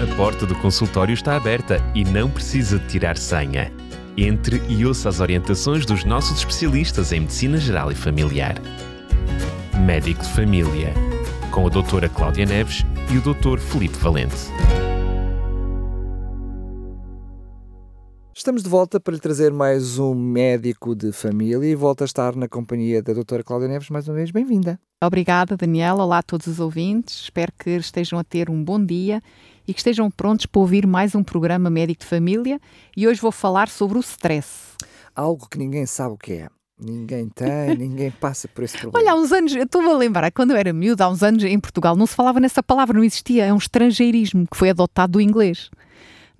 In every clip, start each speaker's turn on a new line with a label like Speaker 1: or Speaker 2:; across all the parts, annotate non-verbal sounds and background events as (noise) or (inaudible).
Speaker 1: A porta do consultório está aberta e não precisa de tirar senha. Entre e ouça as orientações dos nossos especialistas em Medicina Geral e Familiar. Médico de Família, com a doutora Cláudia Neves e o doutor Felipe Valente.
Speaker 2: Estamos de volta para lhe trazer mais um médico de família e volta a estar na companhia da doutora Cláudia Neves mais uma vez. Bem-vinda.
Speaker 3: Obrigada, Daniela. Olá a todos os ouvintes. Espero que estejam a ter um bom dia e que estejam prontos para ouvir mais um programa médico de família. E hoje vou falar sobre o stress.
Speaker 2: Algo que ninguém sabe o que é. Ninguém tem, (laughs) ninguém passa por esse problema.
Speaker 3: Olha, há uns anos, eu estou a lembrar, quando eu era miúda, há uns anos em Portugal, não se falava nessa palavra, não existia. É um estrangeirismo que foi adotado do inglês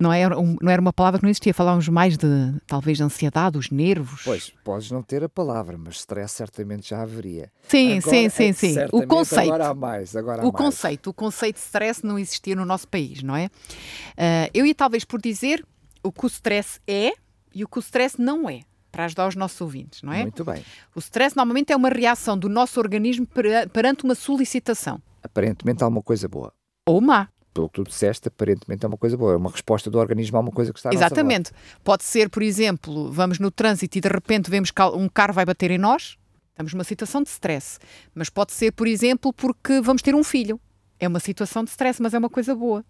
Speaker 3: não era, um, não era uma palavra que não existia. Falávamos mais de, talvez, de ansiedade, os nervos.
Speaker 2: Pois, podes não ter a palavra, mas stress certamente já haveria.
Speaker 3: Sim, agora, sim, sim, é, sim. O conceito.
Speaker 2: Agora há mais, agora há
Speaker 3: o
Speaker 2: mais.
Speaker 3: conceito, o conceito de stress não existia no nosso país, não é? Uh, eu ia talvez por dizer o que o stress é e o que o stress não é para ajudar os nossos ouvintes, não é?
Speaker 2: Muito bem.
Speaker 3: O stress normalmente é uma reação do nosso organismo perante uma solicitação.
Speaker 2: Aparentemente há uma coisa boa.
Speaker 3: Ou má
Speaker 2: pelo que tu disseste, aparentemente é uma coisa boa, é uma resposta do organismo a uma coisa que está
Speaker 3: Exatamente. Pode ser, por exemplo, vamos no trânsito e de repente vemos que um carro vai bater em nós, estamos numa situação de stress. Mas pode ser, por exemplo, porque vamos ter um filho. É uma situação de stress, mas é uma coisa boa.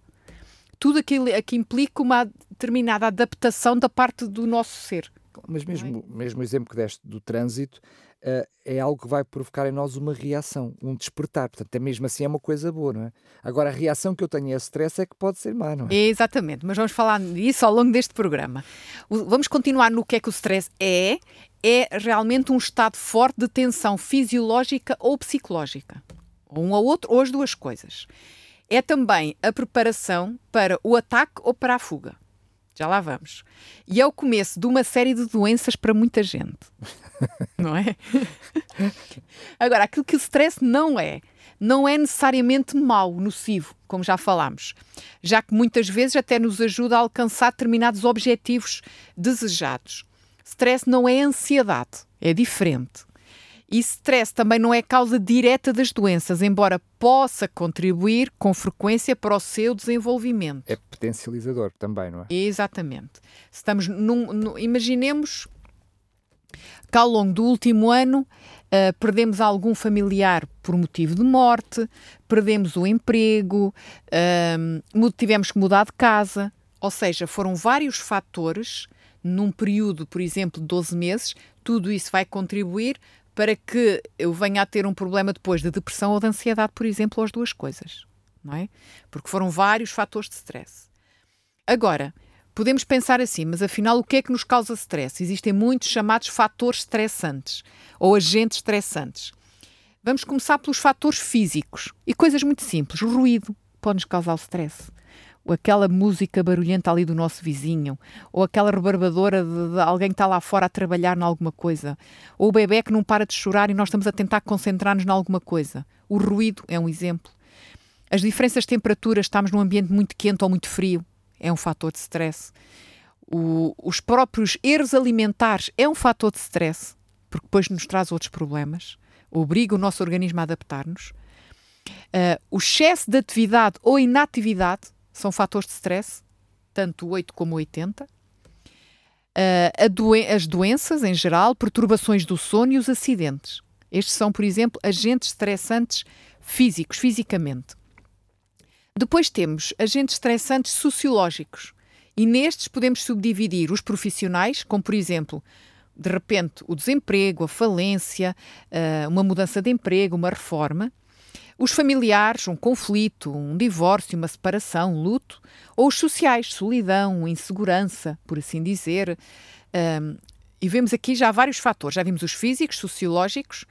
Speaker 3: Tudo aquilo que implica uma determinada adaptação da parte do nosso ser.
Speaker 2: Mas mesmo, é? mesmo o exemplo que deste do trânsito, uh, é algo que vai provocar em nós uma reação, um despertar. Portanto, é mesmo assim é uma coisa boa, não é? Agora, a reação que eu tenho a esse stress é que pode ser má, não é?
Speaker 3: Exatamente, mas vamos falar disso ao longo deste programa. O, vamos continuar no que é que o stress é. É realmente um estado forte de tensão fisiológica ou psicológica. Um ou outro, ou as duas coisas. É também a preparação para o ataque ou para a fuga. Já lá vamos. E é o começo de uma série de doenças para muita gente. (laughs) não é? Agora, aquilo que o stress não é, não é necessariamente mau, nocivo, como já falámos, já que muitas vezes até nos ajuda a alcançar determinados objetivos desejados. Stress não é ansiedade, é diferente. E stress também não é causa direta das doenças, embora possa contribuir com frequência para o seu desenvolvimento.
Speaker 2: É potencializador também, não é?
Speaker 3: Exatamente. Estamos num, num, imaginemos que ao longo do último ano uh, perdemos algum por motivo de morte, perdemos o emprego, uh, tivemos que mudar de casa, ou seja, foram vários fatores num período, por exemplo, de 12 meses, tudo isso vai contribuir para que eu venha a ter um problema depois de depressão ou de ansiedade, por exemplo, ou as duas coisas, não é? Porque foram vários fatores de stress. Agora, podemos pensar assim, mas afinal o que é que nos causa stress? Existem muitos chamados fatores estressantes ou agentes estressantes. Vamos começar pelos fatores físicos e coisas muito simples. O ruído pode nos causar stress ou aquela música barulhenta ali do nosso vizinho, ou aquela rebarbadora de, de, alguém que está lá fora a trabalhar em alguma coisa, ou o bebê que não para de chorar e nós estamos a tentar concentrar-nos em alguma coisa. O ruído é um exemplo. As diferenças de temperatura, estamos num ambiente muito quente ou muito frio, é um fator de stress. O, os próprios erros alimentares é um fator de stress, porque depois nos traz outros problemas, obriga o nosso organismo a adaptar-nos. Uh, o excesso de atividade ou inatividade são fatores de stress, tanto 8 como 80. Uh, doen as doenças em geral, perturbações do sono e os acidentes. Estes são, por exemplo, agentes estressantes físicos, fisicamente. Depois temos agentes estressantes sociológicos. E nestes podemos subdividir os profissionais, como por exemplo, de repente, o desemprego, a falência, uh, uma mudança de emprego, uma reforma. Os familiares, um conflito, um divórcio, uma separação, um luto, ou os sociais, solidão, insegurança, por assim dizer. Um, e vemos aqui já vários fatores. Já vimos os físicos, sociológicos.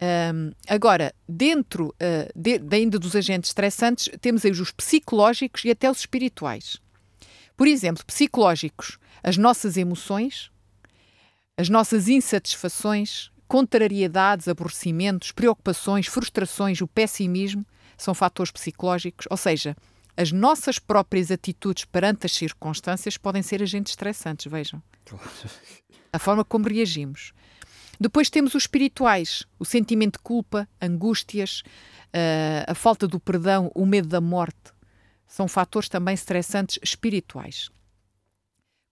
Speaker 3: Um, agora, dentro uh, de, ainda dos agentes estressantes, temos aí os psicológicos e até os espirituais. Por exemplo, psicológicos, as nossas emoções, as nossas insatisfações, contrariedades, aborrecimentos, preocupações, frustrações, o pessimismo são fatores psicológicos, ou seja, as nossas próprias atitudes perante as circunstâncias podem ser agentes estressantes, vejam. (laughs) A forma como reagimos. Depois temos os espirituais, o sentimento de culpa, angústias, uh, a falta do perdão, o medo da morte. são fatores também estressantes espirituais.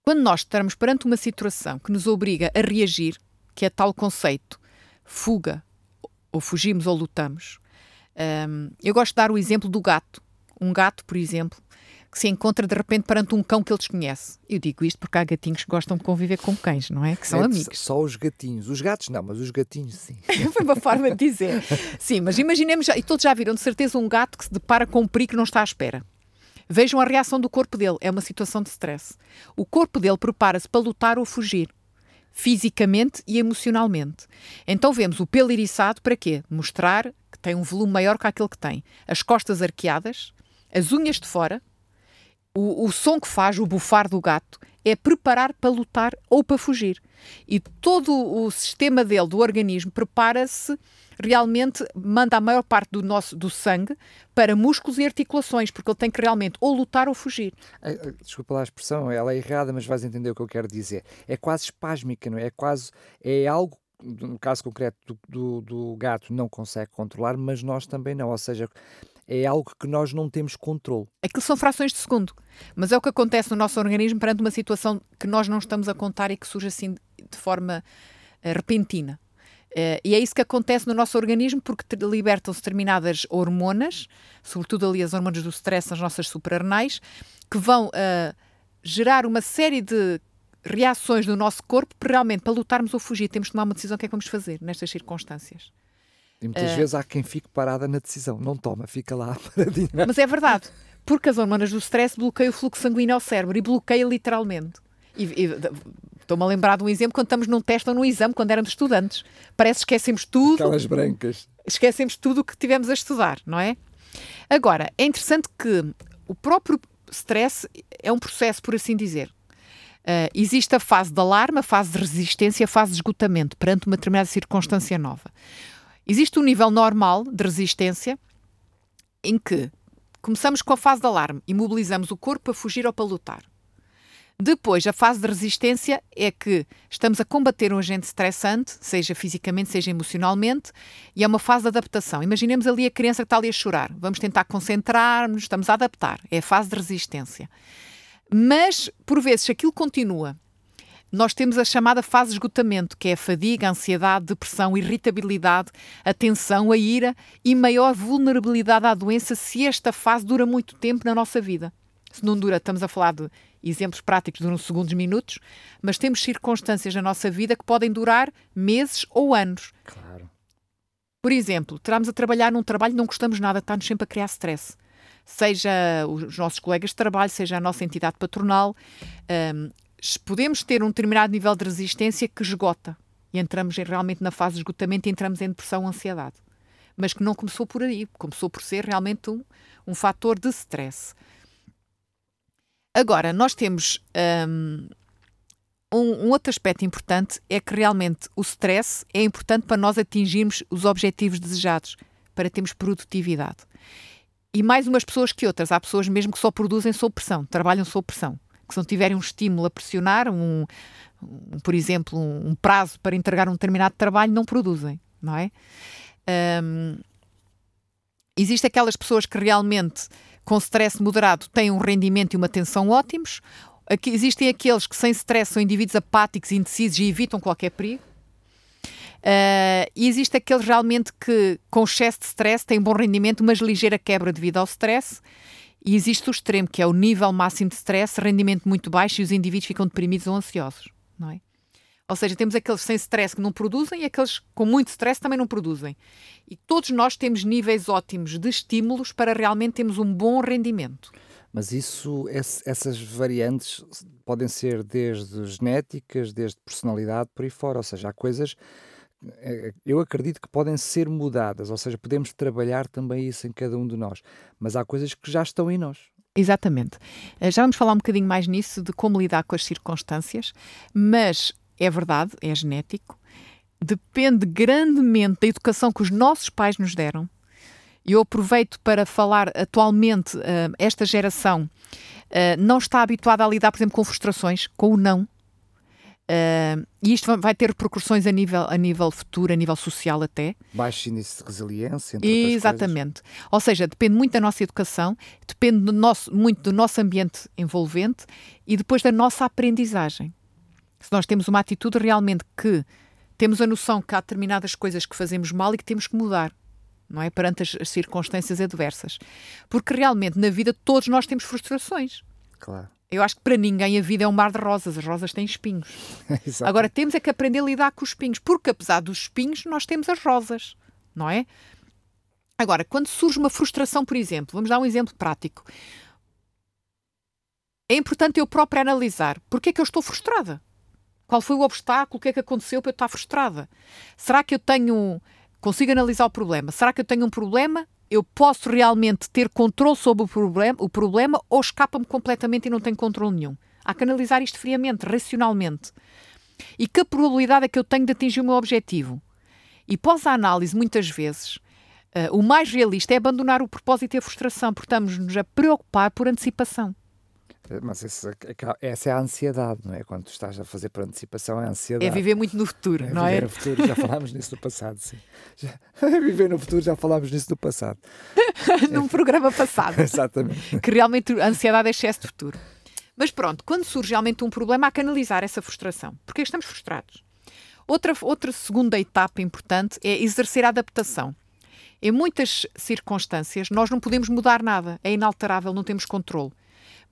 Speaker 3: Quando nós estamos perante uma situação que nos obriga a reagir, que é tal conceito, fuga, ou fugimos ou lutamos, um, eu gosto de dar o exemplo do gato. Um gato, por exemplo, que se encontra de repente perante um cão que ele desconhece. Eu digo isto porque há gatinhos que gostam de conviver com cães, não é? Que são
Speaker 2: É
Speaker 3: amigos.
Speaker 2: Só os gatinhos. Os gatos não, mas os gatinhos sim. (laughs)
Speaker 3: Foi uma forma de dizer. Sim, mas imaginemos, já, e todos já viram de certeza um gato que se depara com um perigo que não está à espera. Vejam a reação do corpo dele, é uma situação de stress. O corpo dele prepara-se para lutar ou fugir, fisicamente e emocionalmente. Então vemos o pelo eriçado para quê? Mostrar que tem um volume maior que aquele que tem. As costas arqueadas, as unhas de fora, o, o som que faz, o bufar do gato, é preparar para lutar ou para fugir. E todo o sistema dele, do organismo, prepara-se realmente, manda a maior parte do nosso do sangue para músculos e articulações, porque ele tem que realmente ou lutar ou fugir.
Speaker 2: Desculpa lá a expressão, ela é errada, mas vais entender o que eu quero dizer. É quase espásmica, não é? É quase, é algo, no caso concreto do, do, do gato, não consegue controlar, mas nós também não. Ou seja, é algo que nós não temos controle.
Speaker 3: Aquilo são frações de segundo, mas é o que acontece no nosso organismo perante uma situação que nós não estamos a contar e que surge assim de forma eh, repentina. Eh, e é isso que acontece no nosso organismo porque libertam-se determinadas hormonas, sobretudo ali as hormonas do stress, as nossas suprarrenais, que vão eh, gerar uma série de reações do nosso corpo realmente para lutarmos ou fugir. Temos de tomar uma decisão o que é que vamos fazer nestas circunstâncias.
Speaker 2: E muitas
Speaker 3: É.
Speaker 2: vezes há quem fique parada na decisão. Não toma, fica lá (laughs) paradinha.
Speaker 3: Mas é verdade, porque as hormonas do stress bloqueiam o fluxo sanguíneo ao cérebro e bloqueia literalmente. E, e, Estou-me a lembrar de um exemplo quando estamos num teste ou num exame, quando éramos estudantes. Parece que esquecemos tudo,
Speaker 2: Aquelas brancas.
Speaker 3: esquecemos tudo o que tivemos a estudar, não é? Agora, é interessante que o próprio stress é um processo, por assim dizer. Ah, existe a fase de alarme, a fase de resistência, a fase de esgotamento perante uma determinada circunstância nova. Existe um nível normal de resistência em que começamos com a fase de alarme e mobilizamos o corpo para fugir ou para lutar. Depois, a fase de resistência é que estamos a combater um agente estressante, seja fisicamente, seja emocionalmente, e é uma fase de adaptação. Imaginemos ali a criança que está ali a chorar. Vamos tentar concentrar-nos, estamos a adaptar. É a fase de resistência. Mas, por vezes, aquilo continua, nós temos a chamada fase de esgotamento, que é a fadiga, a ansiedade, depressão, irritabilidade, a tensão, a ira e maior vulnerabilidade à doença se esta fase dura muito tempo na nossa vida. Se não dura, estamos a falar de exemplos práticos, duram segundos, minutos, mas temos circunstâncias na nossa vida que podem durar meses ou anos.
Speaker 2: Claro.
Speaker 3: Por exemplo, estarmos a trabalhar num trabalho e não gostamos nada, está-nos sempre a criar stress. Seja os nossos colegas de trabalho, seja a nossa entidade patronal, hum, podemos ter um determinado nível de resistência que esgota e entramos realmente na fase de esgotamento e entramos em depressão ansiedade. Mas que não começou por aí, começou por ser realmente um, um fator de stress. Agora, nós temos hum, um, um outro aspecto importante é que realmente o stress é importante para nós atingirmos os objetivos desejados, para termos produtividade. E mais umas pessoas que outras. Há pessoas mesmo que só produzem sob pressão, trabalham sob pressão. Que se não tiverem um estímulo a pressionar, um, um, por exemplo, um, um prazo para entregar um determinado trabalho, não produzem, não é? Hum, Existem aquelas pessoas que realmente, com stress moderado, têm um rendimento e uma atenção ótimos. Aqui, existem aqueles que, sem stress, são indivíduos apáticos, indecisos e evitam qualquer perigo. Uh, e existe aqueles realmente que, com excesso de stress, têm bom rendimento, mas ligeira quebra devido ao stress. E existe o extremo, que é o nível máximo de stress, rendimento muito baixo e os indivíduos ficam deprimidos ou ansiosos, não é? Ou seja, temos aqueles sem stress que não produzem e aqueles com muito stress também não produzem. E todos nós temos níveis ótimos de estímulos para realmente termos um bom rendimento.
Speaker 2: Mas isso, esse- essas variantes podem ser desde genéticas, desde personalidade, por aí fora. Ou seja, há coisas, eu acredito que podem ser mudadas. Ou seja, podemos trabalhar também isso em cada um de nós. Mas há coisas que já estão em nós.
Speaker 3: Exatamente. Eh, Já vamos falar um bocadinho mais nisso, de como lidar com as circunstâncias, mas é verdade, é genético, depende grandemente da educação que os nossos pais nos deram. E eu aproveito para falar atualmente, eh, esta geração eh, não está habituada a lidar, por exemplo, com frustrações, com o não. Uh, e isto vai ter repercussões a nível, a nível futuro, a nível social até.
Speaker 2: Baixo índice de resiliência.
Speaker 3: Exatamente. Ou seja, depende muito da nossa educação, depende do nosso, muito do nosso ambiente envolvente e depois da nossa aprendizagem. Se nós temos uma atitude realmente que temos a noção que há determinadas coisas que fazemos mal e que temos que mudar, não é? Perante as, as circunstâncias adversas. Porque realmente na vida todos nós temos frustrações.
Speaker 2: Claro.
Speaker 3: Eu acho que para ninguém a vida é um mar de rosas, as rosas têm espinhos. (laughs) Agora temos é que aprender a lidar com os espinhos, porque apesar dos espinhos, nós temos as rosas, não é? Agora, quando surge uma frustração, por exemplo, vamos dar um exemplo prático. É importante eu própria analisar porque é que eu estou frustrada. Qual foi o obstáculo? O que é que aconteceu para eu estar frustrada? Será que eu tenho. Consigo analisar o problema? Será que eu tenho um problema eu posso realmente ter controle sobre o problema, o problema ou escapa-me completamente e não tenho controle nenhum. Há que analisar isto friamente, racionalmente. E que probabilidade é que eu tenho de atingir o meu objetivo? E pós a análise, muitas vezes, uh, o mais realista é abandonar o propósito e a frustração, porque estamos-nos a preocupar por antecipação.
Speaker 2: Mas essa, essa é a ansiedade, não é? Quando estás a fazer por antecipação, é a ansiedade.
Speaker 3: É viver muito no futuro,
Speaker 2: é
Speaker 3: não
Speaker 2: é?
Speaker 3: Viver
Speaker 2: no futuro, já falámos nisso no passado, sim. Já, viver no futuro, já falámos nisso no passado.
Speaker 3: Num programa passado. (laughs)
Speaker 2: Exatamente.
Speaker 3: Que realmente a ansiedade é excesso de futuro. Mas pronto, quando surge realmente um problema, há que analisar essa frustração. Porque estamos frustrados. Outra, outra segunda etapa importante é exercer a adaptação. Em muitas circunstâncias, nós não podemos mudar nada, é inalterável, não temos controle.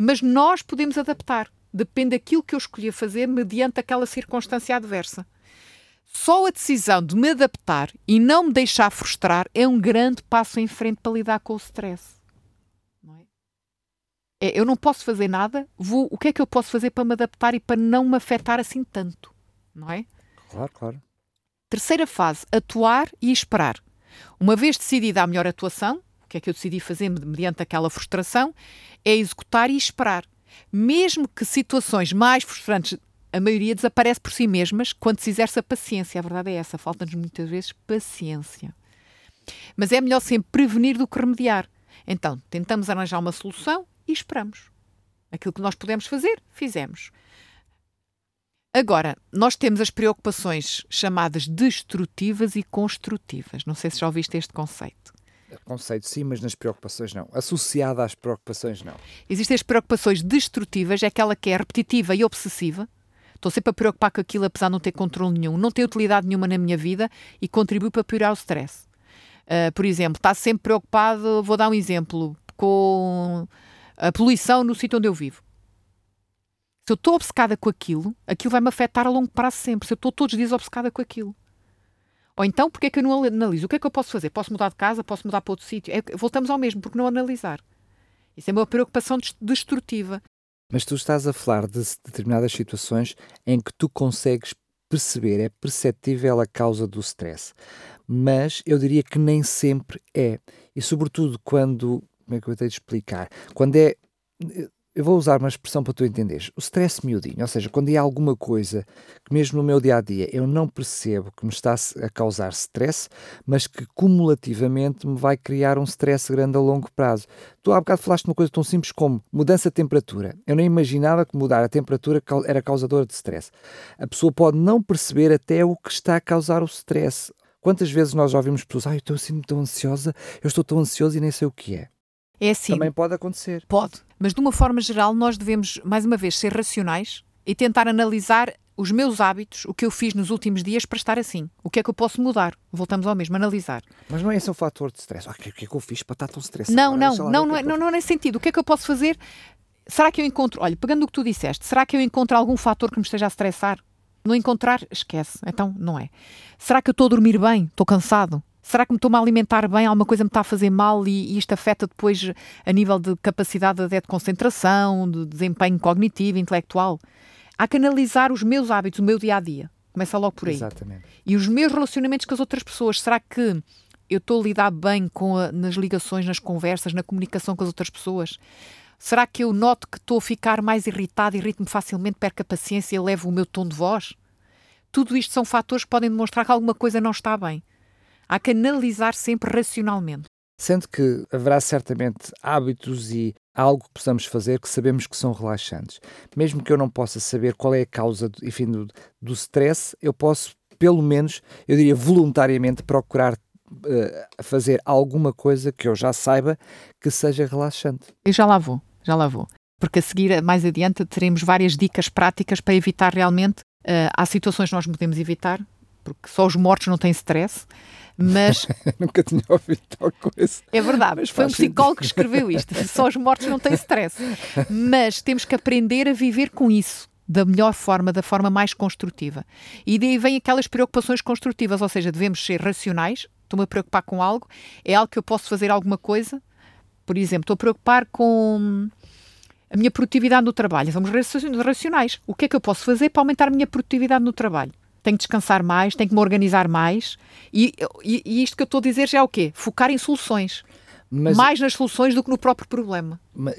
Speaker 3: Mas nós podemos adaptar. Depende daquilo que eu escolhi fazer mediante aquela circunstância adversa. Só a decisão de me adaptar e não me deixar frustrar é um grande passo em frente para lidar com o stress. Não é? É, eu não posso fazer nada, vou, o que é que eu posso fazer para me adaptar e para não me afetar assim tanto? Não é?
Speaker 2: Claro, claro.
Speaker 3: Terceira fase, atuar e esperar. Uma vez decidida a melhor atuação, que é que eu decidi fazer mediante aquela frustração, é executar e esperar. Mesmo que situações mais frustrantes, a maioria desaparece por si mesmas quando se exerce a paciência. A verdade é essa, falta-nos muitas vezes paciência. Mas é melhor sempre prevenir do que remediar. Então, tentamos arranjar uma solução e esperamos. Aquilo que nós podemos fazer, fizemos. Agora, nós temos as preocupações chamadas destrutivas e construtivas. Não sei se já ouviste este conceito.
Speaker 2: Conceito sim, mas nas preocupações não. Associada às preocupações não.
Speaker 3: Existem as preocupações destrutivas, é aquela que é repetitiva e obsessiva. Estou sempre a preocupar com aquilo, apesar de não ter controle nenhum, não tem utilidade nenhuma na minha vida e contribui para piorar o stress. Uh, por exemplo, está sempre preocupado, vou dar um exemplo, com a poluição no sítio onde eu vivo. Se eu estou obcecada com aquilo, aquilo vai me afetar a longo prazo sempre. Se eu estou todos os dias obcecada com aquilo. Ou então, porque é que eu não analiso? O que é que eu posso fazer? Posso mudar de casa? Posso mudar para outro sítio? É, voltamos ao mesmo, porque não analisar. Isso é uma preocupação destrutiva.
Speaker 2: Mas tu estás a falar de determinadas situações em que tu consegues perceber, é perceptível a causa do stress. Mas eu diria que nem sempre é. E sobretudo quando, como é que eu tenho de explicar? Quando é eu vou usar uma expressão para tu entenderes. O stress miudinho, ou seja, quando há alguma coisa que mesmo no meu dia a dia eu não percebo que me está a causar stress, mas que cumulativamente me vai criar um stress grande a longo prazo. Tu há bocado falaste de uma coisa tão simples como mudança de temperatura. Eu nem imaginava que mudar a temperatura era causadora de stress. A pessoa pode não perceber até o que está a causar o stress. Quantas vezes nós já ouvimos pessoas, ah, eu estou assim tão ansiosa, eu estou tão ansioso e nem sei o que é.
Speaker 3: É assim.
Speaker 2: Também pode acontecer.
Speaker 3: Pode. Mas de uma forma geral, nós devemos, mais uma vez, ser racionais e tentar analisar os meus hábitos, o que eu fiz nos últimos dias para estar assim. O que é que eu posso mudar? Voltamos ao mesmo, analisar.
Speaker 2: Mas não é esse o fator de stress. Ah, o que é que eu fiz para estar tão estressado?
Speaker 3: Não, não, não, não, é, não, não é nesse sentido. O que é que eu posso fazer? Será que eu encontro, olha, pegando o que tu disseste, será que eu encontro algum fator que me esteja a estressar? Não encontrar, esquece. Então, não é. Será que eu estou a dormir bem? Estou cansado? Será que me estou-me a alimentar bem? Alguma coisa me está a fazer mal e, e isto afeta depois a nível de capacidade de concentração, de desempenho cognitivo, intelectual? Há que analisar os meus hábitos, o meu dia a dia. Começa logo por aí.
Speaker 2: Exatamente.
Speaker 3: E os meus relacionamentos com as outras pessoas. Será que eu estou a lidar bem com a, nas ligações, nas conversas, na comunicação com as outras pessoas? Será que eu noto que estou a ficar mais irritado, irrito-me facilmente, perco a paciência e levo o meu tom de voz? Tudo isto são fatores que podem demonstrar que alguma coisa não está bem. Há que analisar sempre racionalmente.
Speaker 2: Sendo que haverá certamente hábitos e algo que possamos fazer que sabemos que são relaxantes. Mesmo que eu não possa saber qual é a causa, do, enfim, do, do stress, eu posso, pelo menos, eu diria voluntariamente, procurar uh, fazer alguma coisa que eu já saiba que seja relaxante.
Speaker 3: Eu já lá vou, já lá vou. Porque a seguir, mais adiante, teremos várias dicas práticas para evitar realmente. Uh, há situações que nós podemos evitar, porque só os mortos não têm stress mas. (laughs)
Speaker 2: Nunca tinha ouvido tal coisa.
Speaker 3: É verdade, mas foi um psicólogo que escreveu isto. (laughs) Só os mortos não têm stress. Mas temos que aprender a viver com isso da melhor forma, da forma mais construtiva. E daí vem aquelas preocupações construtivas, ou seja, devemos ser racionais. Estou-me a preocupar com algo, é algo que eu posso fazer alguma coisa. Por exemplo, estou a preocupar com a minha produtividade no trabalho. Vamos racionais. O que é que eu posso fazer para aumentar a minha produtividade no trabalho? Tenho que descansar mais, tenho que me organizar mais. E, e, e isto que eu estou a dizer já é o quê? Focar em soluções. Mas, mais nas soluções do que no próprio problema.
Speaker 2: Mas,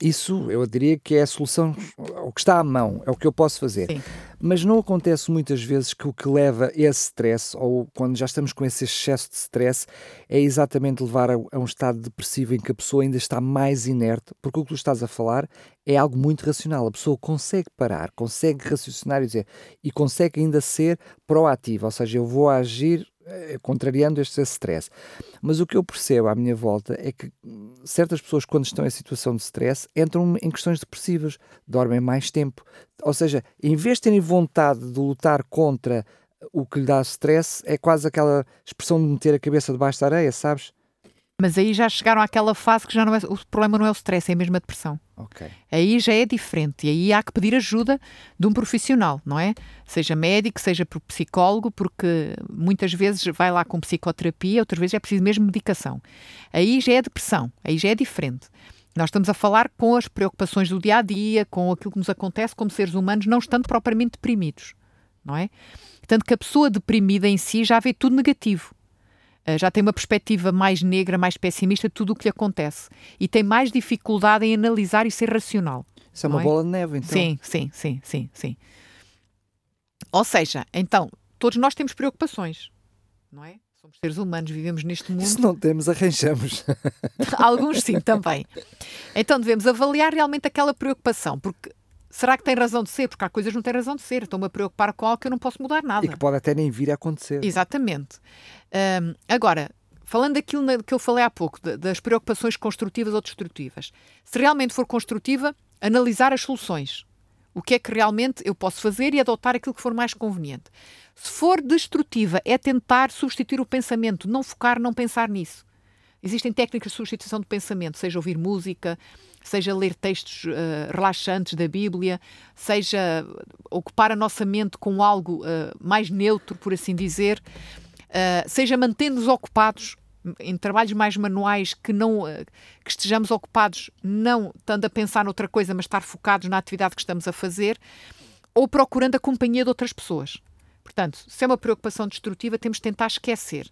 Speaker 2: isso eu diria que é a solução, o que está à mão, é o que eu posso fazer. Sim. Mas não acontece muitas vezes que o que leva esse stress, ou quando já estamos com esse excesso de stress, é exatamente levar a, um estado depressivo em que a pessoa ainda está mais inerte, porque o que tu estás a falar é algo muito racional. A pessoa consegue parar, consegue raciocinar e dizer, e consegue ainda ser proativa, ou seja, eu vou agir contrariando este stress. Mas o que eu percebo à minha volta é que certas pessoas, quando estão em situação de stress, entram em questões depressivas, dormem mais tempo. Ou seja, em vez de terem vontade de lutar contra o que lhe dá stress, é quase aquela expressão de meter a cabeça debaixo da areia, sabes?
Speaker 3: Mas aí já chegaram àquela fase que já não é, o problema não é o stress, é a mesma depressão.
Speaker 2: Okay.
Speaker 3: Aí já é diferente e aí há que pedir ajuda de um profissional, não é? Seja médico, seja psicólogo, porque muitas vezes vai lá com psicoterapia, outras vezes é preciso mesmo medicação. Aí já é depressão, aí já é diferente. Nós estamos a falar com as preocupações do dia a dia, com aquilo que nos acontece como seres humanos, não estando propriamente deprimidos, não é? Tanto que a pessoa deprimida em si já vê tudo negativo. Eh, já tem uma perspectiva mais negra, mais pessimista de tudo o que lhe acontece e tem mais dificuldade em analisar e ser racional.
Speaker 2: Isso é uma é? bola de neve, então.
Speaker 3: Sim, sim, sim, sim, sim. Ou seja, então, todos nós temos preocupações, não é? Somos seres humanos, vivemos neste mundo.
Speaker 2: Se não temos, arranjamos. (laughs)
Speaker 3: Alguns sim, também. Então devemos avaliar realmente aquela preocupação, porque será que tem razão de ser? Porque há coisas que não têm razão de ser. Estou-me a preocupar com algo que eu não posso mudar nada.
Speaker 2: E que pode até nem vir a acontecer.
Speaker 3: Exatamente. Um, agora, falando daquilo que eu falei há pouco, das preocupações construtivas ou destrutivas, se realmente for construtiva, analisar as soluções. O que é que realmente eu posso fazer e adotar aquilo que for mais conveniente. Se for destrutiva, é tentar substituir o pensamento, não focar, não pensar nisso. Existem técnicas de substituição de pensamento, seja ouvir música, seja ler textos uh, relaxantes da Bíblia, seja ocupar a nossa mente com algo uh, mais neutro, por assim dizer, uh, seja mantendo-nos ocupados em trabalhos mais manuais que não que estejamos ocupados não estando a pensar noutra coisa, mas estar focados na atividade que estamos a fazer, ou procurando a companhia de outras pessoas. Portanto, se é uma preocupação destrutiva, temos de tentar esquecer.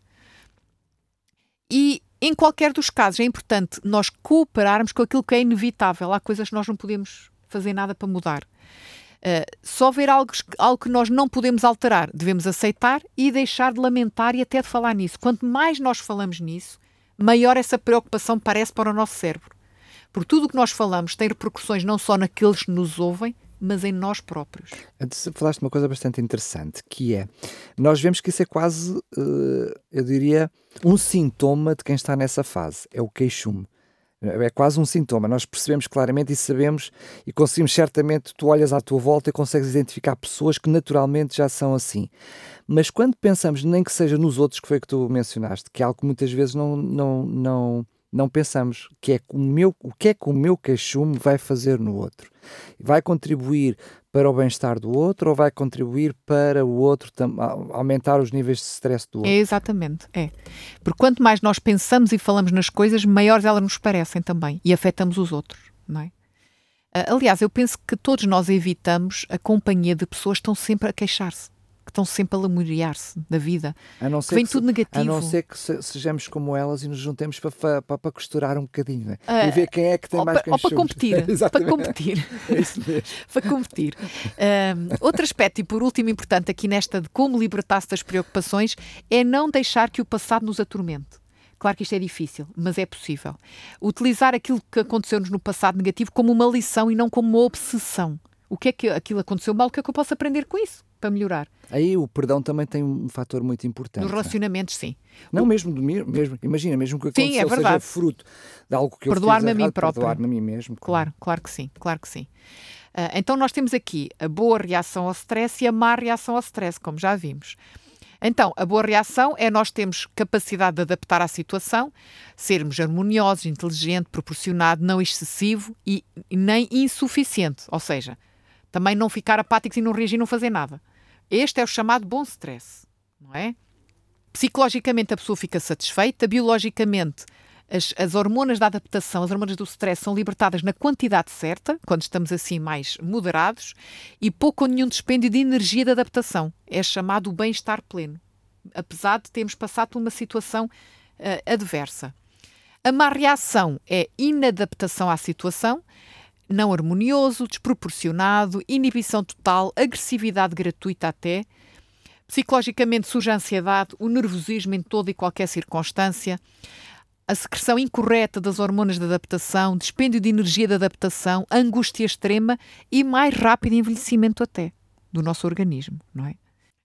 Speaker 3: Em qualquer dos casos, é importante nós cooperarmos com aquilo que é inevitável. Há coisas que nós não podemos fazer nada para mudar. Uh, só ver algo, algo que nós não podemos alterar, devemos aceitar e deixar de lamentar e até de falar nisso. Quanto mais nós falamos nisso, maior essa preocupação parece para o nosso cérebro. Porque tudo o que nós falamos tem repercussões não só naqueles que nos ouvem, mas em nós próprios.
Speaker 2: Antes falaste uma coisa bastante interessante, que é, nós vemos que isso é quase, uh, eu diria, um sintoma de quem está nessa fase, é o queixume. É quase um sintoma, nós percebemos claramente e sabemos e conseguimos certamente, tu olhas à tua volta e consegues identificar pessoas que naturalmente já são assim. Mas quando pensamos, nem que seja nos outros, que foi que tu mencionaste, que é algo que muitas vezes não, não, não, não pensamos que é o, meu, o que é que o meu queixume vai fazer no outro. Vai contribuir para o bem-estar do outro ou vai contribuir para o outro aumentar os níveis de stress do outro?
Speaker 3: É exatamente, é. Porque quanto mais nós pensamos e falamos nas coisas, maiores elas nos parecem também e afetamos os outros, não é? Ah, aliás, eu penso que todos nós evitamos a companhia de pessoas que estão sempre a queixar-se que estão sempre a lamuriar-se da vida. A não ser vem que tudo se, negativo.
Speaker 2: A não ser que se, sejamos como elas e nos juntemos para, para, para costurar um bocadinho né? uh, e ver quem é que tem mais
Speaker 3: Ou para competir. (laughs) para competir. é isso mesmo. (laughs) para competir. Outro aspecto, e por último importante aqui nesta de como libertar-se das preocupações, é não deixar que o passado nos atormente. Claro que isto é difícil, mas é possível. Utilizar aquilo que aconteceu-nos no passado negativo como uma lição e não como uma obsessão. O que é que aquilo aconteceu mal? O que é que eu posso aprender com isso para melhorar?
Speaker 2: Aí o perdão também tem um fator muito importante.
Speaker 3: Nos
Speaker 2: é?
Speaker 3: relacionamentos, sim.
Speaker 2: Não, mesmo, de mim- mesmo, imagina, mesmo que
Speaker 3: Sim, é
Speaker 2: aconteceu seja
Speaker 3: verdade.
Speaker 2: fruto de algo que eu
Speaker 3: Perdoar-me a mim próprio.
Speaker 2: Perdoar-me a mim mesmo.
Speaker 3: Claro, claro que sim, claro que sim. Ah, então nós temos aqui a boa reação ao stress e a má reação ao stress, como já vimos. Então, a boa reação é nós termos capacidade de adaptar à situação, sermos harmoniosos, inteligente, proporcionado, não excessivo e nem insuficiente. Ou seja, também não ficar apáticos e não reagir e não fazer nada. Este é o chamado bom stress, não é? Psicologicamente a pessoa fica satisfeita, biologicamente as, as hormonas da adaptação, as hormonas do stress são libertadas na quantidade certa, quando estamos assim mais moderados, e pouco ou nenhum dispêndio de energia de adaptação. É chamado bem-estar pleno, apesar de termos passado por uma situação eh, adversa. A má reação é inadaptação à situação, não harmonioso, desproporcionado, inibição total, agressividade gratuita até. Psicologicamente surge a ansiedade, o nervosismo em toda e qualquer circunstância, a secreção incorreta das hormonas de adaptação, dispêndio de energia de adaptação, angústia extrema e mais rápido envelhecimento até do nosso organismo, não é?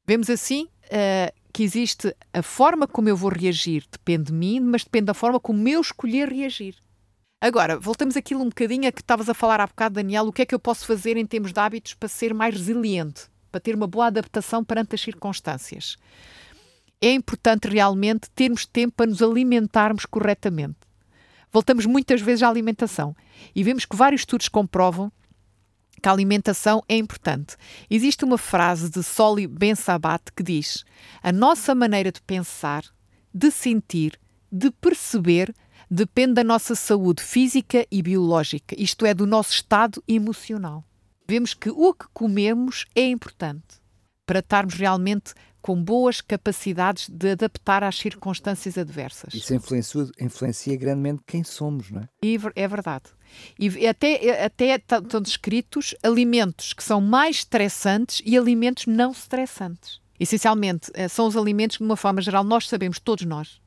Speaker 3: Vemos assim eh, que existe a forma como eu vou reagir depende de mim, mas depende da forma como eu escolher reagir. Agora, voltamos aquilo um bocadinho a que estavas a falar há bocado, Daniel, o que é que eu posso fazer em termos de hábitos para ser mais resiliente, para ter uma boa adaptação perante as circunstâncias. É importante realmente termos tempo para nos alimentarmos corretamente. Voltamos muitas vezes à alimentação e vemos que vários estudos comprovam que a alimentação é importante. Existe uma frase de Soli Ben Sabat que diz: A nossa maneira de pensar, de sentir, de perceber depende da nossa saúde física e biológica, isto é, do nosso estado emocional. Vemos que o que comemos é importante para estarmos realmente com boas capacidades de adaptar às circunstâncias adversas.
Speaker 2: Isso influencia, influencia grandemente quem somos, não é?
Speaker 3: É verdade. E até, até estão descritos alimentos que são mais estressantes e alimentos não estressantes. Essencialmente, eh, são os alimentos que, de uma forma geral, nós sabemos, todos nós,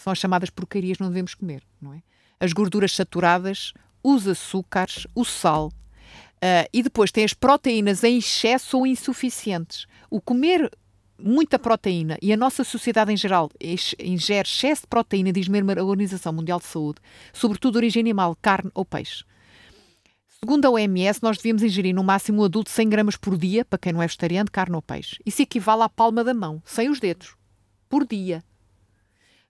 Speaker 3: que são as chamadas porcarias que não devemos comer, não é? As gorduras saturadas, os açúcares, o sal. Ah, e depois tem as proteínas em excesso ou insuficientes. O comer muita proteína e a nossa sociedade em geral ingere excesso de proteína, diz mesmo a Organização Mundial de Saúde, sobretudo de origem animal, carne ou peixe. Segundo a OMS, nós devíamos ingerir no máximo um adulto 100 gramas por dia, para quem não é vegetariano, carne ou peixe. Isso equivale à palma da mão, sem os dedos, por dia.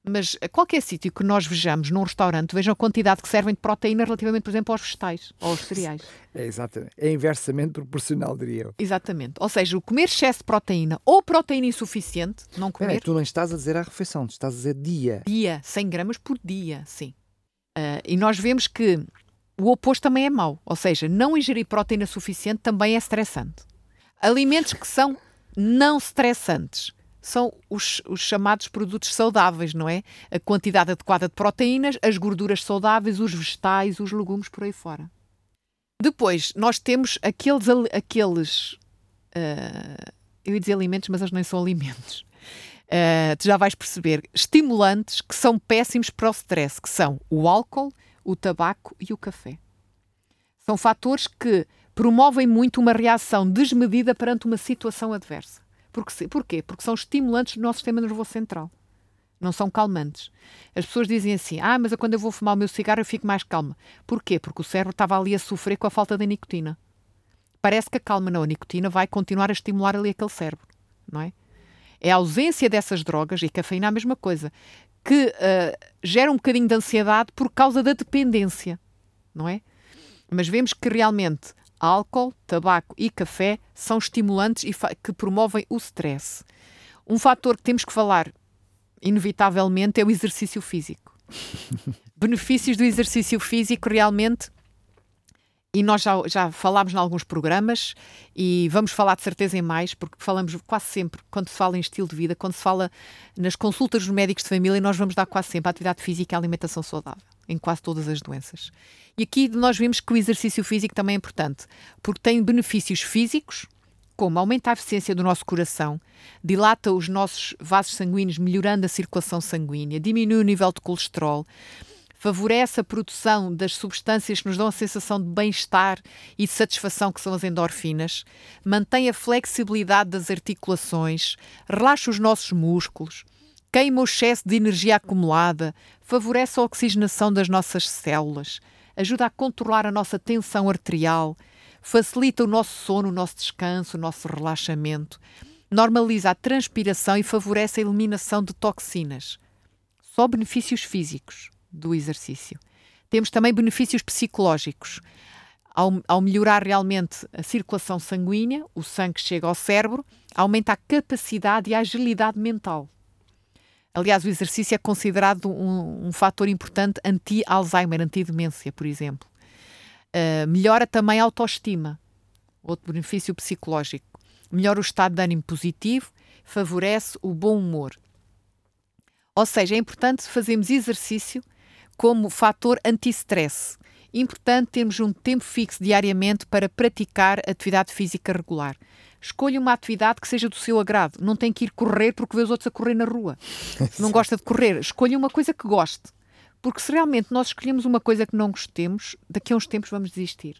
Speaker 3: Mas a qualquer sítio que nós vejamos num restaurante, vejam a quantidade que servem de proteína relativamente, por exemplo, aos vegetais ou aos cereais.
Speaker 2: É exatamente. É inversamente proporcional, diria eu.
Speaker 3: Exatamente. Ou seja, o comer excesso de proteína ou proteína insuficiente, não comer
Speaker 2: tu não estás a dizer à refeição, tu estás a dizer dia.
Speaker 3: dia, 100 gramas por dia, sim. Ah, e nós vemos que o oposto também é mau. Ou seja, não ingerir proteína suficiente também é estressante. Alimentos que são não estressantes são os, os chamados produtos saudáveis, não é? A quantidade adequada de proteínas, as gorduras saudáveis, os vegetais, os legumes por aí fora. Depois, nós temos aqueles, aqueles ah, eu ia dizer alimentos, mas eles nem são alimentos. Ah, tu já vais perceber, estimulantes que são péssimos para o stress, que são o álcool, o tabaco e o café. São fatores que promovem muito uma reação desmedida perante uma situação adversa. Porque, porquê? Porque são estimulantes do nosso sistema nervoso central. Não são calmantes. As pessoas dizem assim: Ah, mas quando eu vou fumar o meu cigarro eu fico mais calma. Porquê? Porque o cérebro estava ali a sofrer com a falta da nicotina. Parece que a calma não, a nicotina vai continuar a estimular ali aquele cérebro, não é? É a ausência dessas drogas, e cafeína a mesma coisa, que ah, gera um bocadinho de ansiedade por causa da dependência, não é? Mas vemos que realmente álcool, tabaco e café são estimulantes e que promovem o stress. Um fator que temos que falar, inevitavelmente, é o exercício físico. (laughs) Benefícios do exercício físico realmente e nós já, já falámos em alguns programas e vamos falar de certeza em mais, porque falamos quase sempre, quando se fala em estilo de vida, quando se fala nas consultas dos médicos de família, nós vamos dar quase sempre a atividade física e a alimentação saudável, em quase todas as doenças. E aqui nós vemos que o exercício físico também é importante, porque tem benefícios físicos, como aumenta a eficiência do nosso coração, dilata os nossos vasos sanguíneos, melhorando a circulação sanguínea, diminui o nível de colesterol, favorece a produção das substâncias que nos dão a sensação de bem-estar e de satisfação, que são as endorfinas, mantém a flexibilidade das articulações, relaxa os nossos músculos, queima o excesso de energia acumulada, favorece a oxigenação das nossas células, ajuda a controlar a nossa tensão arterial, facilita o nosso sono, o nosso descanso, o nosso relaxamento, normaliza a transpiração e favorece a eliminação de toxinas. Só benefícios físicos do exercício. Temos também benefícios psicológicos. Ao, ao, melhorar realmente a circulação sanguínea, o sangue chega ao cérebro, aumenta a capacidade e a agilidade mental. Aliás, o exercício é considerado um, um fator importante anti-Alzheimer, anti-demência, por exemplo. Uh, melhora também a autoestima, outro benefício psicológico. Melhora o estado de ânimo positivo, favorece o bom humor. Ou seja, é importante fazermos exercício como fator anti-stress. Importante termos um tempo fixo diariamente para praticar atividade física regular. Escolha uma atividade que seja do seu agrado. Não tem que ir correr porque vê os outros a correr na rua. (laughs) não gosta de correr. Escolha uma coisa que goste. Porque se realmente nós escolhemos uma coisa que não gostemos, daqui a uns tempos vamos desistir.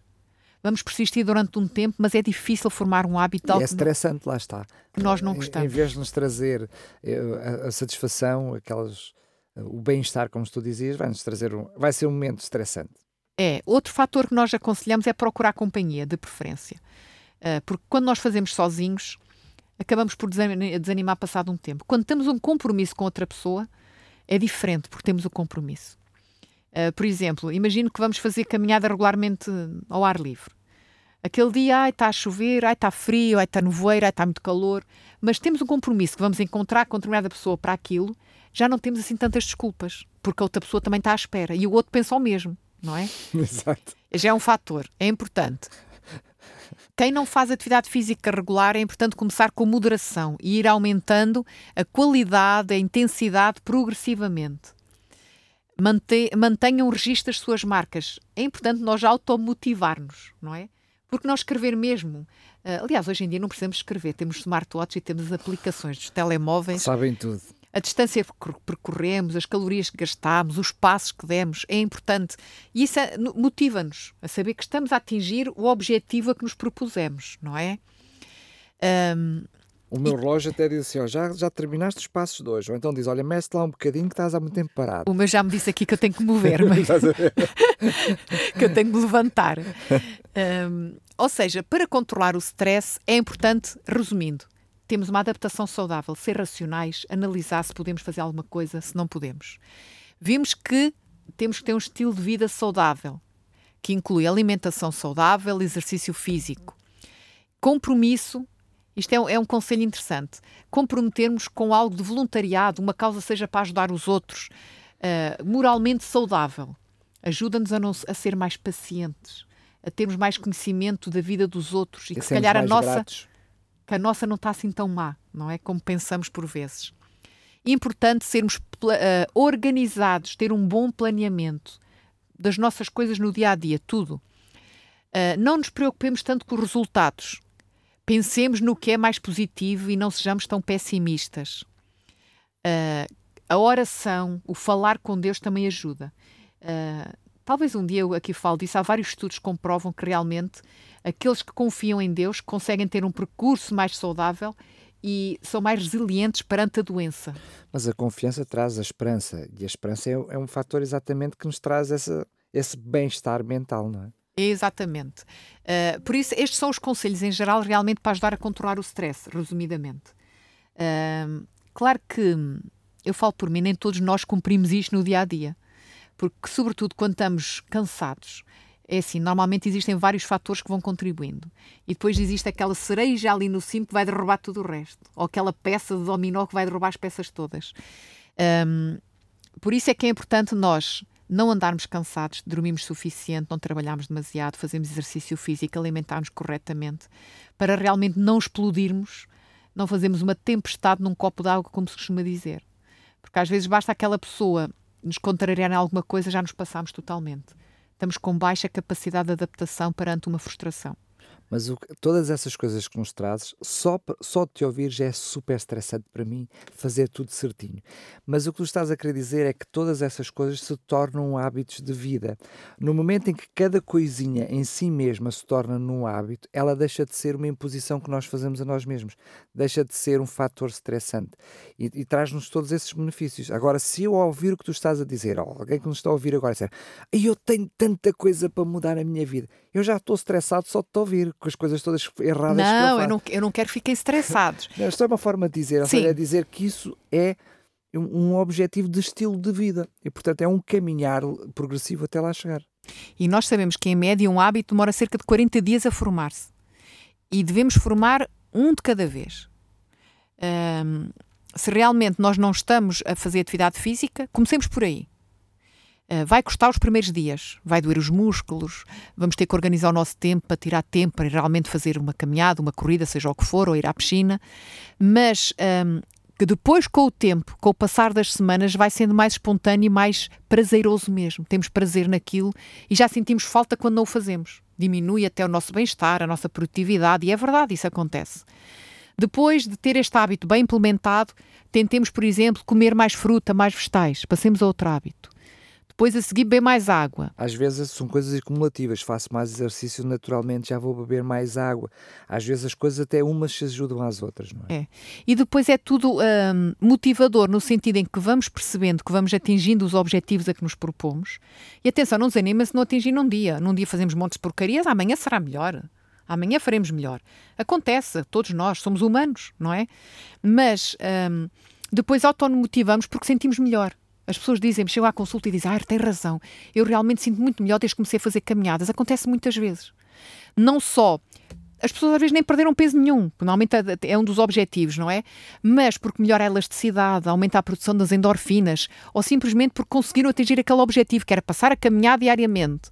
Speaker 3: Vamos persistir durante um tempo, mas é difícil formar um hábito.
Speaker 2: E é estressante, lá está.
Speaker 3: Que nós não gostamos.
Speaker 2: Em, em vez de nos trazer eh, a, a satisfação, aquelas, eh, o bem-estar, como tu dizias, vai-nos trazer um, vai ser um momento estressante.
Speaker 3: É. Outro fator que nós aconselhamos é procurar companhia, de preferência. Uh, porque quando nós fazemos sozinhos, acabamos por desanimar passado um tempo. Quando temos um compromisso com outra pessoa, é diferente, porque temos o compromisso. Uh, por exemplo, imagino que vamos fazer caminhada regularmente ao ar livre. Aquele dia, ai, está a chover, ai, está frio, ai, está nevoeiro, ai, está muito calor, mas temos um compromisso que vamos encontrar com determinada pessoa para aquilo, já não temos assim tantas desculpas, porque a outra pessoa também está à espera e o outro pensa o mesmo, não é? (laughs)
Speaker 2: Exato.
Speaker 3: Já é um fator, é importante. Quem não faz atividade física regular é importante começar com moderação e ir aumentando a qualidade, a intensidade progressivamente. mantenham um registro das suas marcas. É importante nós automotivar-nos, não é? Porque nós escrever mesmo. Uh, aliás, hoje em dia não precisamos escrever, temos smartwatches e temos aplicações dos telemóveis.
Speaker 2: Sabem tudo
Speaker 3: a distância que percorremos, as calorias que gastamos, os passos que demos, é importante. E isso é, motiva-nos a saber que estamos a atingir o objetivo a que nos propusemos, não é?
Speaker 2: Um, o meu relógio até diz assim: ó, já, já terminaste os passos de hoje. Ou então diz: olha, mexe lá um bocadinho que estás há muito tempo parado.
Speaker 3: O meu já me disse aqui que eu tenho que mover-me, (laughs) que eu tenho que me levantar. Um, ou seja, para controlar o stress é importante, resumindo, temos uma adaptação saudável, ser racionais, analisar se podemos fazer alguma coisa, se não podemos. Vimos que temos que ter um estilo de vida saudável, que inclui alimentação saudável, exercício físico, compromisso. Isto é, é um conselho interessante. Comprometermos com algo de voluntariado, uma causa seja para ajudar os outros, uh, moralmente saudável. Ajuda-nos a, a ser mais pacientes, a termos mais conhecimento da vida dos outros e, e que se calhar a nossa. Gratos a nossa não está assim tão má, não é? Como pensamos por vezes. Importante sermos uh, organizados, ter um bom planeamento das nossas coisas no dia a dia, tudo. Uh, não nos preocupemos tanto com os resultados. Pensemos no que é mais positivo e não sejamos tão pessimistas. Uh, a oração, o falar com Deus também ajuda. Uh, talvez um dia eu aqui falo disso. Há vários estudos que comprovam que realmente aqueles que confiam em Deus conseguem ter um percurso mais saudável e são mais resilientes perante a doença.
Speaker 2: Mas a confiança traz a esperança e a esperança é, é um fator exatamente que nos traz essa, esse bem-estar mental, não é?
Speaker 3: Exatamente. Uh, por isso, estes são os conselhos em geral realmente para ajudar a controlar o stress, resumidamente. Uh, claro que eu falo por mim, nem todos nós cumprimos isto no dia a dia, porque, sobretudo, quando estamos cansados, é assim, normalmente existem vários fatores que vão contribuindo. E depois existe aquela cereja ali no cimo que vai derrubar tudo o resto. Ou aquela peça de dominó que vai derrubar as peças todas. Um, por isso é que é importante nós não andarmos cansados, dormirmos suficiente, não trabalharmos demasiado, fazermos exercício físico, alimentarmos corretamente, para realmente não explodirmos, não fazermos uma tempestade num copo de água, como se costuma dizer. Porque às vezes basta aquela pessoa nos contrariar em alguma coisa, já nos passamos totalmente estamos com baixa capacidade de adaptação perante uma frustração.
Speaker 2: Mas o, todas essas coisas que nos trazes, só, só de te ouvir já é super estressante para mim fazer tudo certinho. Mas o que tu estás a querer dizer é que todas essas coisas se tornam hábitos de vida. No momento em que cada coisinha em si mesma se torna num hábito, ela deixa de ser uma imposição que nós fazemos a nós mesmos, deixa de ser um fator estressante e, e traz-nos todos esses benefícios. Agora, se eu ouvir o que tu estás a dizer, alguém que nos está a ouvir agora, dizer, eu tenho tanta coisa para mudar a minha vida, eu já estou estressado só de te ouvir, com as coisas todas erradas
Speaker 3: não,
Speaker 2: que eu faço.
Speaker 3: Eu não, eu não quero ficar estressados. (laughs)
Speaker 2: Não, isto é uma forma de dizer, seja, é dizer que isso é um objetivo de estilo de vida e, portanto, é um caminhar progressivo até lá chegar.
Speaker 3: E nós sabemos que, em média, um hábito demora cerca de 40 dias a formar-se. E devemos formar um de cada vez. Um, se realmente nós não estamos a fazer atividade física, comecemos por aí. Uh, vai custar os primeiros dias, vai doer os músculos, vamos ter que organizar o nosso tempo para tirar tempo para realmente fazer uma caminhada, uma corrida, seja o que for, ou ir à piscina, mas um, que depois, com o tempo, com o passar das semanas, vai sendo mais espontâneo e mais prazeroso mesmo. Temos prazer naquilo e já sentimos falta quando não o fazemos. Diminui até o nosso bem-estar, a nossa produtividade, e é verdade, isso acontece. Depois de ter este hábito bem implementado, tentemos, por exemplo, comer mais fruta, mais vegetais. Passemos a outro hábito. Depois a seguir beber mais água.
Speaker 2: Às vezes são coisas acumulativas. Faço mais exercício naturalmente, já vou beber mais água. Às vezes as coisas até umas se ajudam às outras, não é?
Speaker 3: é. E depois é tudo hum, motivador no sentido em que vamos percebendo que vamos atingindo os objetivos a que nos propomos. E atenção, não desanima se não atingir num dia. Num dia fazemos montes de porcarias, amanhã será melhor amanhã faremos melhor. Acontece, todos nós somos humanos, não é? Mas hum, depois automotivamos porque sentimos melhor. As pessoas dizem, chegam à consulta e dizem, ah, tem razão, eu realmente sinto muito melhor desde que comecei a fazer caminhadas. Acontece muitas vezes. Não só as pessoas às vezes nem perderam peso nenhum, normalmente é, é um dos objetivos, não é? Mas porque melhora a elasticidade, aumenta a produção das endorfinas, ou simplesmente porque conseguiram atingir aquele objetivo, que era passar a caminhar diariamente.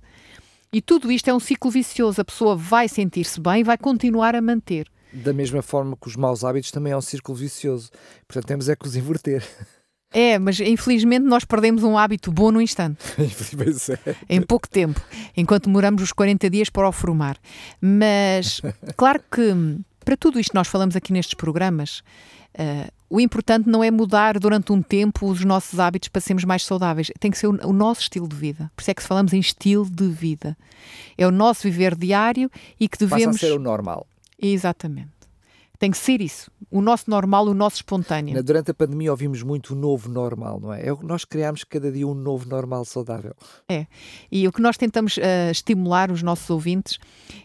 Speaker 3: E tudo isto é um ciclo vicioso. A pessoa vai sentir-se bem e vai continuar a manter.
Speaker 2: Da mesma forma que os maus hábitos também é um círculo vicioso. Portanto, temos é que os inverter. (laughs)
Speaker 3: É, mas infelizmente nós perdemos um hábito bom no instante. (laughs)
Speaker 2: é.
Speaker 3: Em pouco tempo, enquanto demoramos os 40 dias para o formar. Mas, claro que para tudo isto que nós falamos aqui nestes programas, uh, o importante não é mudar durante um tempo os nossos hábitos para sermos mais saudáveis. Tem que ser o, o, nosso estilo de vida. Por isso é que falamos em estilo de vida. É o nosso viver diário e que devemos.
Speaker 2: Passa a ser o normal.
Speaker 3: Exatamente. Tem que ser isso. O nosso normal, o nosso espontâneo.
Speaker 2: Durante a pandemia ouvimos muito o novo normal, não é? É nós criamos cada dia um novo normal saudável.
Speaker 3: É. E o que nós tentamos uh, estimular os nossos ouvintes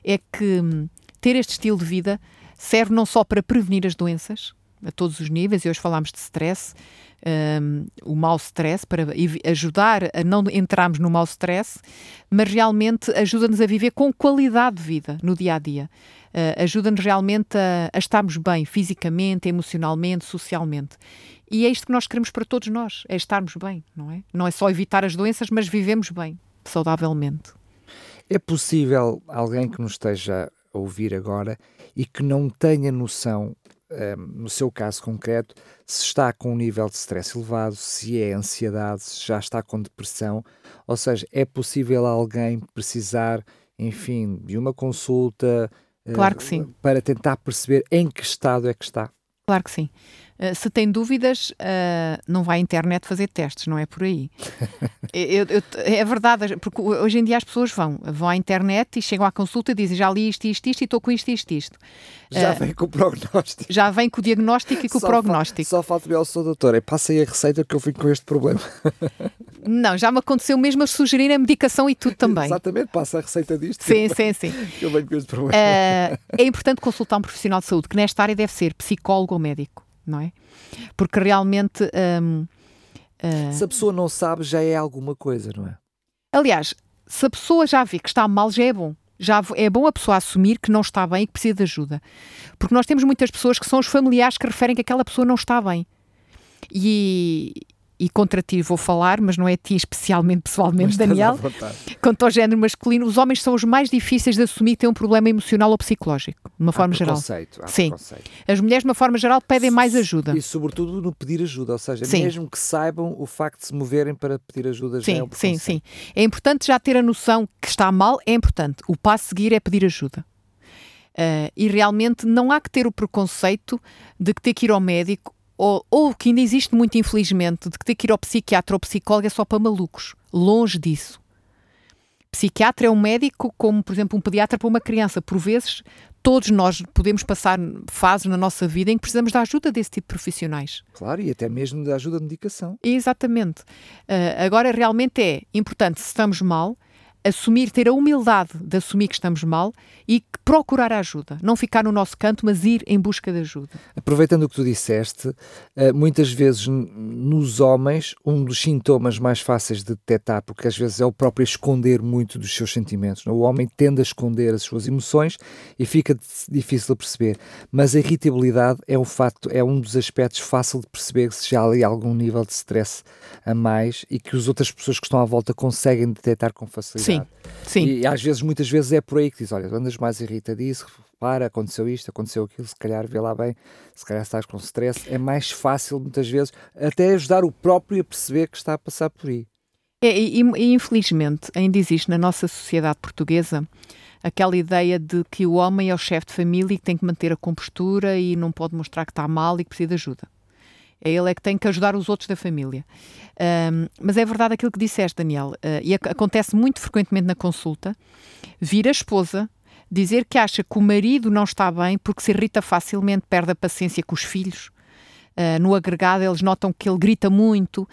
Speaker 3: é que um, ter este estilo de vida serve não só para prevenir as doenças, a todos os níveis, e hoje falámos de stress, um, o mau stress, para ajudar a não entrarmos no mau stress, mas realmente ajuda-nos a viver com qualidade de vida no dia a dia. Uh, ajuda-nos realmente a, a estarmos bem fisicamente, emocionalmente, socialmente. E é isto que nós queremos para todos nós, é estarmos bem, não é? Não é só evitar as doenças, mas vivemos bem, saudavelmente.
Speaker 2: É possível alguém que nos esteja a ouvir agora e que não tenha noção no seu caso concreto, se está com um nível de stress elevado, se é ansiedade, se já está com depressão, ou seja, é possível alguém precisar, enfim, de uma consulta
Speaker 3: claro que sim.
Speaker 2: para tentar perceber em que estado é que está?
Speaker 3: Claro que sim. Uh, se tem dúvidas, uh, não vai à internet fazer testes, não é por aí. (laughs) eu, eu, é verdade, porque hoje em dia as pessoas vão, vão à internet e chegam à consulta e dizem já li isto, isto, isto e estou com isto, isto, isto.
Speaker 2: Já uh, vem com o prognóstico.
Speaker 3: Já vem com o diagnóstico e com só o prognóstico.
Speaker 2: Fa só falta-me ao sou doutor, é passei a receita que eu vim com este problema. (laughs)
Speaker 3: não, já me aconteceu mesmo a sugerir a medicação e tudo também.
Speaker 2: Exatamente, passa a receita disto.
Speaker 3: Sim, sim, sim. (laughs)
Speaker 2: eu venho com este problema.
Speaker 3: é importante consultar um profissional de saúde, que nesta área deve ser psicólogo ou médico não é? Porque realmente. Um, uh...
Speaker 2: Ah, se a pessoa não sabe, já é alguma coisa, não é?
Speaker 3: Aliás, se a pessoa já vê que está mal, já é bom. Já é bom a pessoa assumir que não está bem e que precisa de ajuda. Porque nós temos muitas pessoas que são os familiares que referem que aquela pessoa não está bem. E, e contra ti vou falar, mas não é ti especialmente, pessoalmente, Daniel. Quanto ao género masculino, os homens são os mais difíceis de assumir que têm um problema emocional ou psicológico, de uma
Speaker 2: há
Speaker 3: forma geral.
Speaker 2: Há
Speaker 3: Sim. As mulheres, de uma forma geral, pedem mais ajuda.
Speaker 2: E, sobretudo, no pedir ajuda, ou seja, sim. mesmo que saibam o facto de se moverem para pedir ajuda
Speaker 3: sim,
Speaker 2: já é um
Speaker 3: Sim, sim. É importante já ter a noção que está mal, é importante. O passo a seguir é pedir ajuda. Uh, e realmente não há que ter o preconceito de que ter que ir ao médico, ou, ou que ainda existe muito, infelizmente, de que ter que ir ao psiquiatra ou psicólogo é só para malucos. Longe disso. Psiquiatra é um médico como, por exemplo, um pediatra para uma criança. Por vezes, todos nós podemos passar fases na nossa vida em que precisamos da ajuda desse tipo de profissionais.
Speaker 2: Claro, e até mesmo da ajuda de medicação.
Speaker 3: Exatamente. Uh, agora, realmente é importante, se estamos mal, assumir, ter a humildade de assumir que estamos mal e procurar ajuda. Não ficar no nosso canto, mas ir em busca de ajuda.
Speaker 2: Aproveitando o que tu disseste, eh, muitas vezes nos homens, um dos sintomas mais fáceis de detectar, porque às vezes é o próprio esconder muito dos seus sentimentos. O homem tende a esconder as suas emoções e fica difícil de perceber. Mas a irritabilidade é um facto, é um dos aspectos fácil de perceber se já há ali algum nível de stress a mais e que as outras pessoas que estão à volta conseguem detectar com facilidade.
Speaker 3: Sim, sim.
Speaker 2: E às vezes, muitas vezes é por aí que diz, olha, andas mais irritadíssimo, para, aconteceu isto, aconteceu aquilo, se calhar vê lá bem, se calhar estás com stress, é mais fácil muitas vezes até ajudar o próprio a perceber que está a passar por aí.
Speaker 3: É, e, e, infelizmente ainda existe na nossa sociedade portuguesa aquela ideia de que o homem é o chefe de família e que tem que manter a compostura e não pode mostrar que está mal e que precisa de ajuda. É ele é que tem que ajudar os outros da família. Um, mas é verdade aquilo que disseste, Daniel, uh, e acontece muito frequentemente na consulta, vir a esposa dizer que acha que o marido não está bem porque se irrita facilmente, perde a paciência com os filhos. Uh, no agregado, eles notam que ele grita muito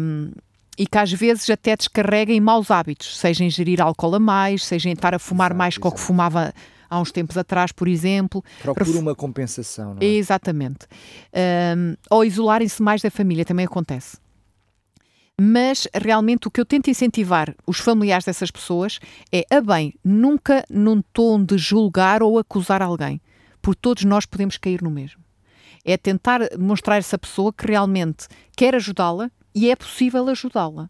Speaker 3: um, e que às vezes até descarrega em maus hábitos, seja ingerir álcool a mais, seja em estar a fumar exato, mais que o que fumava há uns tempos atrás, por exemplo.
Speaker 2: Procura uma compensação, não é?
Speaker 3: Exatamente. Um, ou isolarem-se mais da família, também acontece. Mas realmente o que eu tento incentivar os familiares dessas pessoas é, a bem, nunca num tom de julgar ou acusar alguém, porque todos nós podemos cair no mesmo. É tentar mostrar a essa pessoa que realmente quer ajudá-la e é possível ajudá-la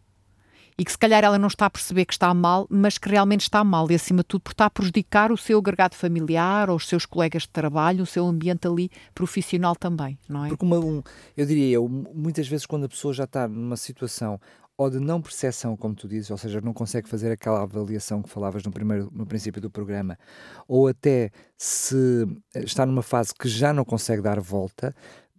Speaker 3: e que se calhar ela não está a perceber que está mal, mas que realmente está mal e acima de tudo por estar a prejudicar o seu agregado familiar ou os seus colegas de trabalho, o seu ambiente ali profissional também, não é?
Speaker 2: Porque uma, um, eu diria eu, muitas vezes quando a pessoa já está numa situação ou de não percepção, como tu dizes, ou seja, não consegue fazer aquela avaliação que falavas no, primeiro, no princípio do programa, ou até se está numa fase que já não consegue dar volta,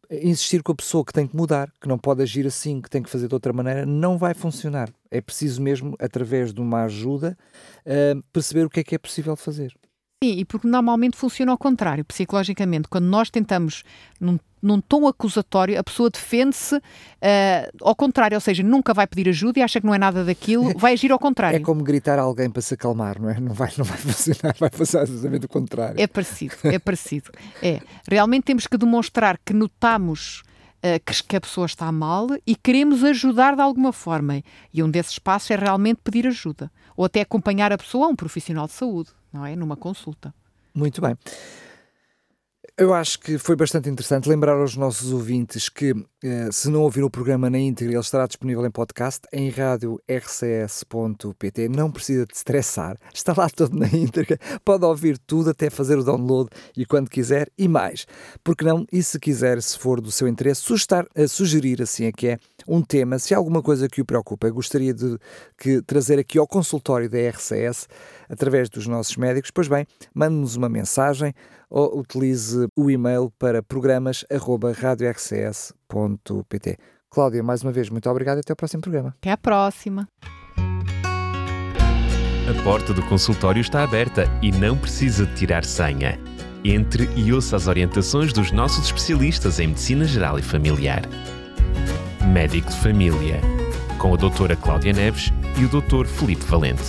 Speaker 2: insistir com a pessoa que tem que mudar, que não pode agir assim, que tem que fazer de outra maneira, não vai funcionar. É preciso mesmo, através de uma ajuda, uh, perceber o que é que é possível fazer.
Speaker 3: Sim, e porque normalmente funciona ao contrário, psicologicamente. Quando nós tentamos, num, num tom acusatório, a pessoa defende-se uh, ao contrário, ou seja, nunca vai pedir ajuda e acha que não é nada daquilo, (laughs) vai agir ao contrário.
Speaker 2: É como gritar a alguém para se acalmar, não é? Não vai, não vai (laughs) funcionar, vai fazer exatamente o contrário.
Speaker 3: É parecido, é parecido. É. Realmente temos que demonstrar que notamos que, que a pessoa está mal e queremos ajudar de alguma forma. E um desses passos é realmente pedir ajuda. Ou até acompanhar a pessoa a um profissional de saúde não é? Numa consulta.
Speaker 2: Muito bem. Eu acho que foi bastante interessante lembrar aos nossos ouvintes que, eh, se não ouviram o programa na íntegra, ele estará disponível em podcast em rádio rcs.pt. Não precisa de estressar, está lá todo na íntegra. Pode ouvir tudo, até fazer o download e quando quiser e mais. Porque não? E se quiser, se for do seu interesse, eh, sugerir, assim é que é, um tema, se há alguma coisa que o preocupa, gostaria de que, trazer aqui ao consultório da RCS, através dos nossos médicos, pois bem, mande-nos uma mensagem ou utilize o e-mail para programas.radiorcs.pt. Cláudia, mais uma vez, muito obrigado e até ao próximo programa.
Speaker 3: Até à próxima.
Speaker 1: A porta do consultório está aberta e não precisa de tirar senha. Entre e ouça as orientações dos nossos especialistas em Medicina Geral e Familiar. Médico de Família, com a doutora Cláudia Neves e o doutor Felipe Valente.